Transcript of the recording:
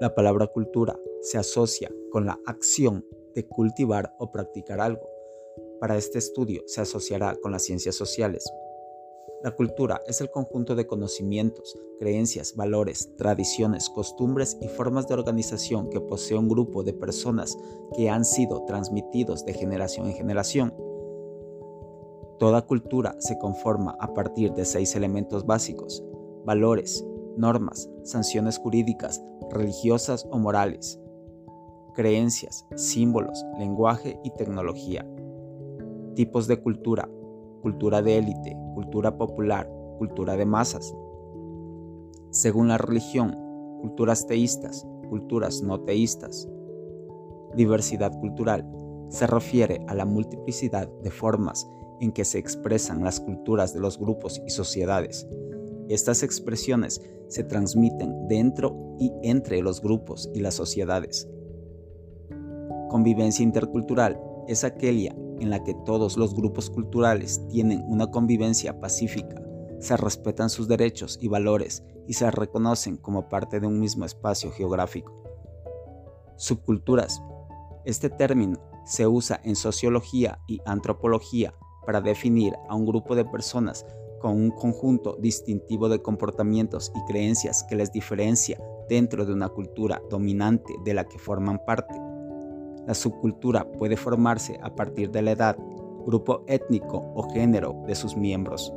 La palabra cultura se asocia con la acción de cultivar o practicar algo. Para este estudio se asociará con las ciencias sociales. La cultura es el conjunto de conocimientos, creencias, valores, tradiciones, costumbres y formas de organización que posee un grupo de personas que han sido transmitidos de generación en generación. Toda cultura se conforma a partir de seis elementos básicos, valores, normas, sanciones jurídicas, religiosas o morales, creencias, símbolos, lenguaje y tecnología. Tipos de cultura, cultura de élite, cultura popular, cultura de masas. Según la religión, culturas teístas, culturas no teístas. Diversidad cultural se refiere a la multiplicidad de formas en que se expresan las culturas de los grupos y sociedades estas expresiones se transmiten dentro y entre los grupos y las sociedades. Convivencia intercultural es aquella en la que todos los grupos culturales tienen una convivencia pacífica, se respetan sus derechos y valores y se reconocen como parte de un mismo espacio geográfico. Subculturas. Este término se usa en sociología y antropología para definir a un grupo de personas con un conjunto distintivo de comportamientos y creencias que les diferencia dentro de una cultura dominante de la que forman parte. La subcultura puede formarse a partir de la edad, grupo étnico o género de sus miembros.